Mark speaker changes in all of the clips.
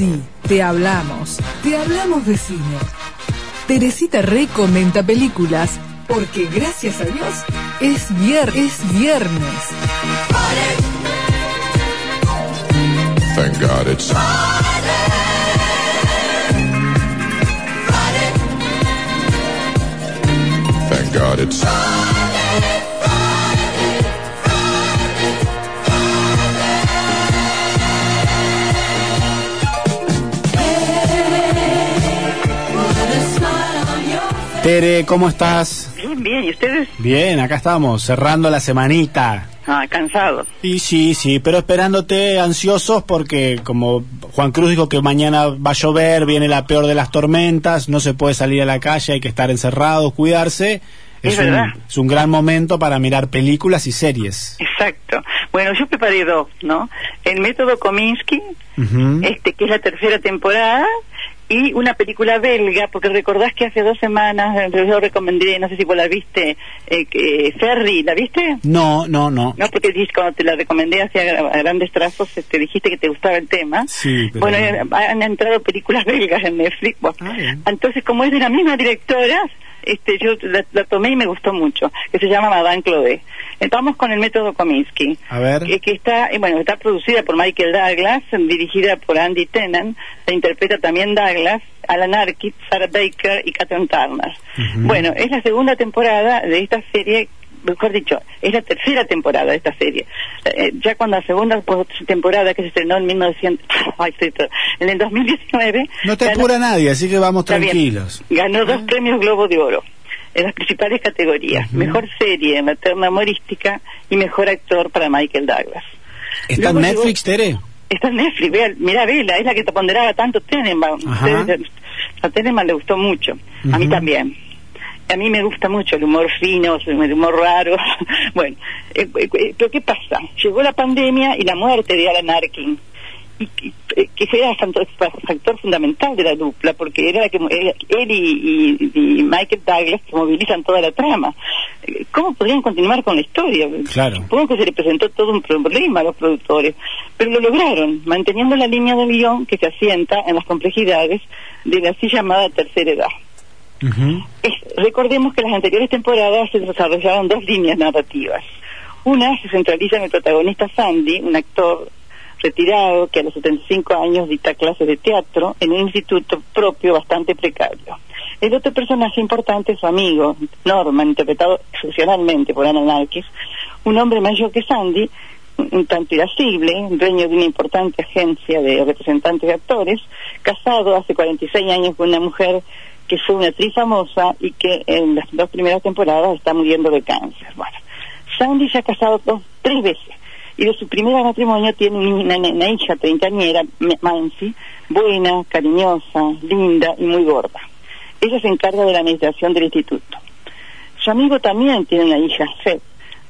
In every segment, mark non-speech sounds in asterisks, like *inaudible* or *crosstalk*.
Speaker 1: Sí, te hablamos. Te hablamos de cine. Teresita Rey comenta películas porque gracias a Dios es, es viernes.
Speaker 2: Thank God it's Thank God it's
Speaker 3: Tere, ¿cómo estás?
Speaker 4: Bien, bien, ¿y ustedes?
Speaker 3: Bien, acá estamos, cerrando la semanita.
Speaker 4: Ah, cansados.
Speaker 3: Y sí, sí, pero esperándote ansiosos porque como Juan Cruz dijo que mañana va a llover, viene la peor de las tormentas, no se puede salir a la calle, hay que estar encerrados, cuidarse.
Speaker 4: Es
Speaker 3: un,
Speaker 4: verdad.
Speaker 3: es un gran momento para mirar películas y series.
Speaker 4: Exacto. Bueno, yo preparé dos, ¿no? El método Kominsky, este que es la tercera temporada, y una película belga, porque recordás que hace dos semanas eh, yo recomendé, no sé si vos la viste, eh, Ferry, ¿la viste?
Speaker 3: No, no, no.
Speaker 4: No, porque cuando te la recomendé hacia a grandes trazos, te dijiste que te gustaba el tema.
Speaker 3: Sí, pero
Speaker 4: Bueno,
Speaker 3: no.
Speaker 4: eh, han entrado películas *laughs* belgas en Netflix. Bueno,
Speaker 3: Ah,
Speaker 4: entonces, como es de la misma directora, este, yo la, la tomé y me gustó mucho, que se llama Madame Claude. Vamos con el método Kominsky.
Speaker 3: A ver.
Speaker 4: Que, que está, eh, bueno, está producida por Michael Douglas, dirigida por Andy Tennant, la interpreta también Douglas, Alan Arkin, Sarah Baker y Catherine Turner. Bueno, es la segunda temporada de esta serie, mejor dicho, es la tercera temporada de esta serie. Eh, ya cuando la segunda pues, temporada que se estrenó en 1900, *laughs* ay, en el 2019,
Speaker 3: No te
Speaker 4: ganó-
Speaker 3: apura nadie, así que vamos
Speaker 4: bien.
Speaker 3: tranquilos.
Speaker 4: Ganó dos premios Globo de Oro en las principales categorías. Mejor serie en la terna humorística y mejor actor para Michael Douglas.
Speaker 3: ¿Está en Netflix, Tere?
Speaker 4: Está en Netflix, vea, mira, vela, es la que te ponderaba tanto Tenenbaum. A Tenenbaum le gustó mucho, a mí también. A mí me gusta mucho el humor fino, el humor raro. *laughs* bueno, eh, eh, eh, pero ¿qué pasa? Llegó la pandemia y la muerte de Alan Arkin. Y, y, que era factor, factor fundamental de la dupla, porque era que él y, Michael Douglas que movilizan toda la trama. ¿Cómo podrían continuar con la historia?
Speaker 3: Claro.
Speaker 4: Supongo que se le presentó todo un problema a los productores, pero lo lograron, manteniendo la línea del guion que se asienta en las complejidades de la así llamada tercera edad. Es- recordemos que las anteriores temporadas se desarrollaron dos líneas narrativas. Una se centraliza en el protagonista Sandy, un actor retirado que a los 75 años dicta clases de teatro en un instituto propio bastante precario. El otro personaje importante es su amigo, Norman, interpretado excepcionalmente por Alan Arquis, un hombre mayor que Sandy, un tanto irascible, dueño de una importante agencia de representantes de actores, casado hace 46 años con una mujer que fue una actriz famosa y que en las dos primeras temporadas está muriendo de cáncer. Bueno, Sandy se ha casado dos, tres veces y de su primer matrimonio tiene una, una- hija treintañera, Mansi, buena, cariñosa, linda y muy gorda. Ella se encarga de la administración del instituto. Su amigo también tiene una hija, Seth,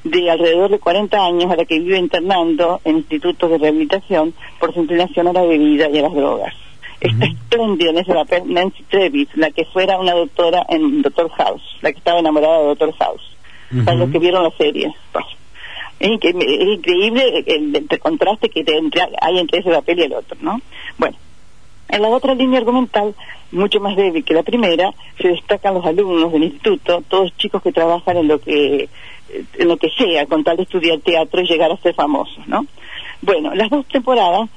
Speaker 4: de alrededor de 40 años, a la que vive internando en institutos de rehabilitación por su inclinación a la bebida y a las drogas. Está espléndida en ese papel Nancy Trevis, la que fuera una doctora en Doctor House, la que estaba enamorada de Doctor House. Para los que vieron la serie. Pues, Es, increíble el, el contraste que entre- hay entre ese papel y el otro, ¿no? Bueno, en la otra línea argumental, mucho más débil que la primera, se destacan los alumnos del instituto, todos chicos que trabajan en lo que en lo que sea, con tal de estudiar teatro y llegar a ser famosos, ¿no? Bueno, las dos temporadas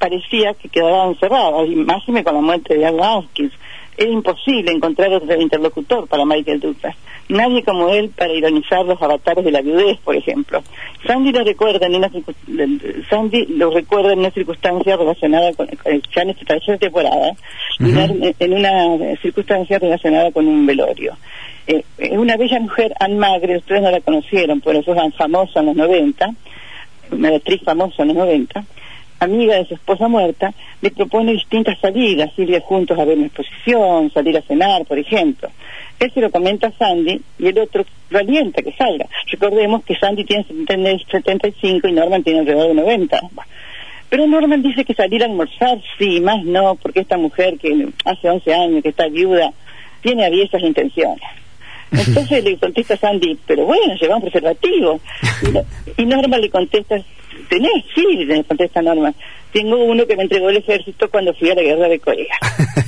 Speaker 4: parecía que quedaban cerradas, y con la muerte de Al Atkins. Era imposible encontrar otro interlocutor para Michael Douglas. Nadie como él para ironizar los avatares de la viudez, por ejemplo. Sandy lo recuerda en una, circun- Sandy lo recuerda en una circunstancia relacionada con, ya en esta tercera temporada,
Speaker 3: Ujú.
Speaker 4: en, en una circunstancia relacionada con un velorio. Eh, eh, una bella mujer, Anne Magre, ustedes no la conocieron, pero eso es famosa en los 90, una actriz famosa en los 90, amiga de su esposa muerta, le propone distintas salidas, ir juntos a ver una exposición, salir a cenar, por ejemplo. Él se lo comenta a Sandy y el otro lo alienta que salga. Recordemos que Sandy tiene 70 75 y Norman tiene alrededor de 90. Bueno, Pero Norman dice que salir a almorzar, sí, más no, porque esta mujer que hace 11 años que está viuda, tiene aviesas intenciones. *laughs* Entonces le contesta Sandy, pero bueno, lleva un preservativo. Y, no- *laughs* y Norman le contesta ¿Tenés? Sí, le contesta Norma. Tengo uno que me entregó el ejército cuando fui a la guerra de Corea. *laughs*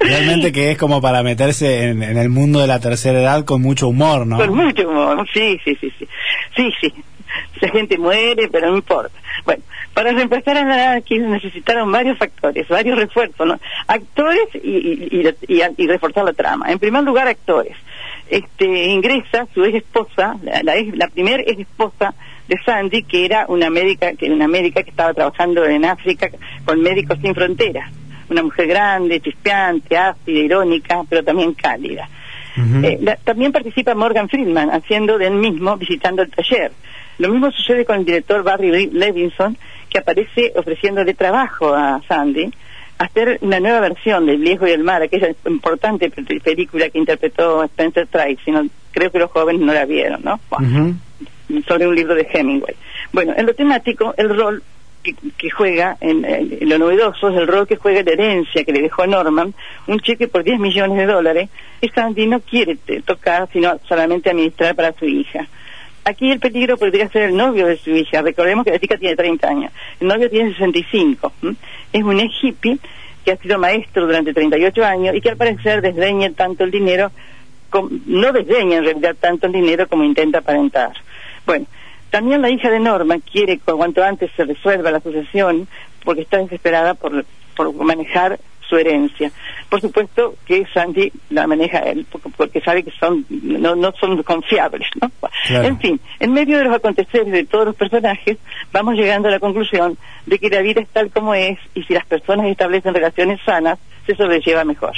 Speaker 3: Realmente que es como para meterse en, en el mundo de la tercera edad con mucho humor, ¿no?
Speaker 4: Con mucho humor, sí, sí, sí, sí. Sí, sí. Esa gente muere, pero no importa. Bueno, para reemplazar a Naranqui necesitaron varios factores, varios refuerzos, ¿no? Actores y, y, y, y reforzar la trama. En primer lugar, actores. Este, ingresa su ex esposa, la, la, ex- la primera ex esposa de Sandy, que era una médica, que una médica que estaba trabajando en África con Médicos Sin Fronteras. Una mujer grande, chispeante, ácida, irónica, pero también cálida. Eh, la- también participa Morgan Friedman haciendo de él mismo, visitando el taller. Lo mismo sucede con el director Barry Le- Levinson, que aparece ofreciéndole trabajo a Sandy, hacer una nueva versión del Viejo y el Mar, aquella importante pe- película que interpretó Spencer Tracy. No, creo que los jóvenes no la vieron, ¿no? Bueno. Sobre un libro de Hemingway. Bueno, en lo temático, el rol que, juega, en, lo novedoso, es el rol que juega la herencia que le dejó Norman, un cheque por 10 millones de dólares, que Sandy no quiere tocar, sino solamente administrar para su hija. Aquí el peligro podría ser el novio de su hija. Recordemos que la chica tiene 30 años. El novio tiene 65. ¿m? Es un ex hippie que ha sido maestro durante 38 años y que al parecer desdeña tanto el dinero, no desdeña en realidad tanto el dinero como intenta aparentar. Bueno, también la hija de Norma quiere que cuanto antes se resuelva la sucesión porque está desesperada por, por manejar su herencia. Por supuesto que Sandy la maneja él porque, sabe que son no, no son confiables, ¿no?
Speaker 3: Claro.
Speaker 4: En fin, en medio de los aconteceres de todos los personajes, vamos llegando a la conclusión de que la vida es tal como es y si las personas establecen relaciones sanas, se sobrelleva mejor.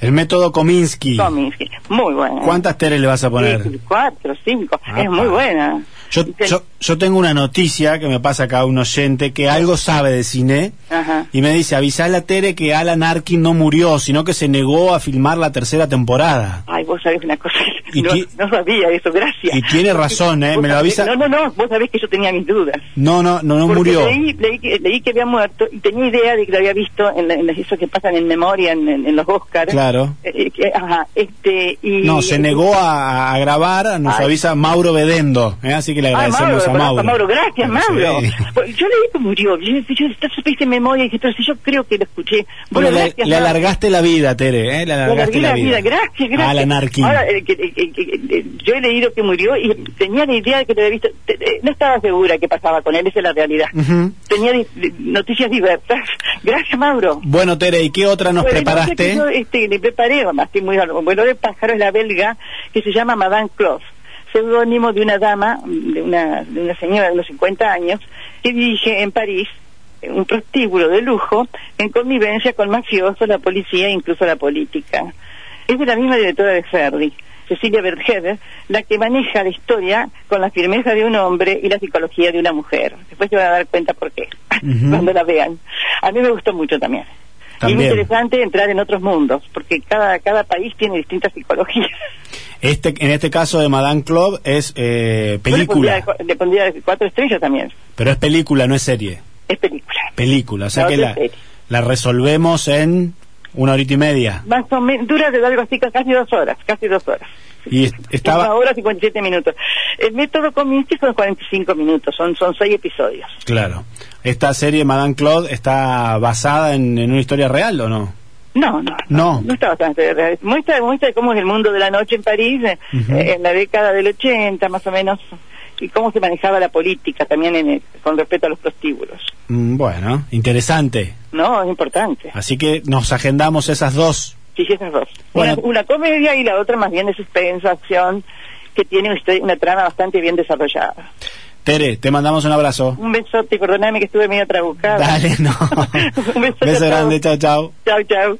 Speaker 3: El método Kominsky.
Speaker 4: Cominsky, muy buena.
Speaker 3: ¿Cuántas teres le vas a poner?
Speaker 4: Sí, cuatro, cinco. Es muy buena.
Speaker 3: Yo, yo, yo tengo una noticia que me pasa acá un oyente que algo sabe de cine
Speaker 4: Ajá.
Speaker 3: y me dice, avisale a Tere que Alan Arkin no murió, sino que se negó a filmar la tercera temporada.
Speaker 4: Ay, vos sabés una cosa, *laughs*
Speaker 3: ¿Y
Speaker 4: no, no sabía eso, gracias.
Speaker 3: Y tiene razón, ¿eh? Me lo avisa.
Speaker 4: No, no, no, vos sabés que yo tenía mis dudas.
Speaker 3: No, no, no, no
Speaker 4: Porque
Speaker 3: murió.
Speaker 4: Leí, leí, que, leí que había muerto y tenía idea de que lo había visto en, la- en las- eso que pasan en memoria en, en- en los Oscars.
Speaker 3: Claro.
Speaker 4: Eh, que- ajá, este, y...
Speaker 3: No, se negó a, a grabar, nos
Speaker 4: Ay.
Speaker 3: avisa Mauro Bedendo, ¿eh? así que le
Speaker 4: Ah,
Speaker 3: agradecemos
Speaker 4: Mauro,
Speaker 3: a Mauro.
Speaker 4: Mauro, gracias, Mauro.
Speaker 3: Sí.
Speaker 4: Pues Yo leí que murió. Yo, yo, supiste en memoria y dije, pero si yo creo que lo escuché.
Speaker 3: Bueno,
Speaker 4: Bueno,
Speaker 3: le,
Speaker 4: gracias,
Speaker 3: le alargaste la vida, Tere, ¿eh? Le
Speaker 4: Le
Speaker 3: alargaste
Speaker 4: alargué
Speaker 3: la
Speaker 4: la
Speaker 3: vida.
Speaker 4: vida, gracias, gracias.
Speaker 3: Alan Arkin.
Speaker 4: Ahora, eh, que- eh, que- eh, yo he leído que murió y tenía la idea de que lo había visto. Te- eh, No estaba segura qué pasaba con él, esa es la realidad. Tenía di- noticias diversas. *laughs* Gracias, Mauro.
Speaker 3: Bueno, Tere, ¿y qué otra nos preparaste?
Speaker 4: yo, este, le preparé, además, estoy muy bueno de pájaro es la belga que se llama Madame Cloth, seudónimo de una dama, de una, de una señora de unos 50 años, que dirige en París eh, un prostíbulo de lujo en convivencia con mafiosos, la policía e incluso la política. Es de la misma directora de Ferdi, Cecilia Bertheder, la que maneja la historia con la firmeza de un hombre y la psicología de una mujer. Después se van a dar cuenta por qué, *laughs* cuando la vean. A mí me gustó mucho también. Y es muy interesante entrar en otros mundos, porque cada, cada país tiene distintas psicologías.
Speaker 3: Este, en este caso de Madame Club es eh,
Speaker 4: Yo le pondría,
Speaker 3: película,
Speaker 4: le pondría de cuatro estrellas también.
Speaker 3: pero es película, no es serie.
Speaker 4: Es película.
Speaker 3: Película, o sea
Speaker 4: La
Speaker 3: que la, la resolvemos en una horita y media.
Speaker 4: Más o menos, dura de algo así, casi dos horas, casi dos horas.
Speaker 3: Y est-
Speaker 4: Una
Speaker 3: estaba,
Speaker 4: hora 57 minutos. El método Kominsky son 45 minutos, son, son seis episodios.
Speaker 3: claro, esta serie Madame Claude está basada en, en una historia real o no?
Speaker 4: No, no,
Speaker 3: No.
Speaker 4: no está bastante real. Muestra, muestra cómo es el mundo de la noche en París eh, en la década del 80, más o menos, y cómo se manejaba la política también en el- con respecto a los prostíbulos.
Speaker 3: Mm, Bueno, interesante.
Speaker 4: No, es importante.
Speaker 3: Así que nos agendamos esas dos.
Speaker 4: Sí, esas dos.
Speaker 3: Bueno.
Speaker 4: Una, una comedia y la otra más bien de suspenso, acción, que tiene una, trama bastante bien desarrollada.
Speaker 3: Tere, te mandamos un abrazo.
Speaker 4: Un besote, perdóname que estuve medio trabucada.
Speaker 3: Dale, no. *laughs*
Speaker 4: Un
Speaker 3: Beso
Speaker 4: todos.
Speaker 3: grande, chao, chao.
Speaker 4: Chao, chao.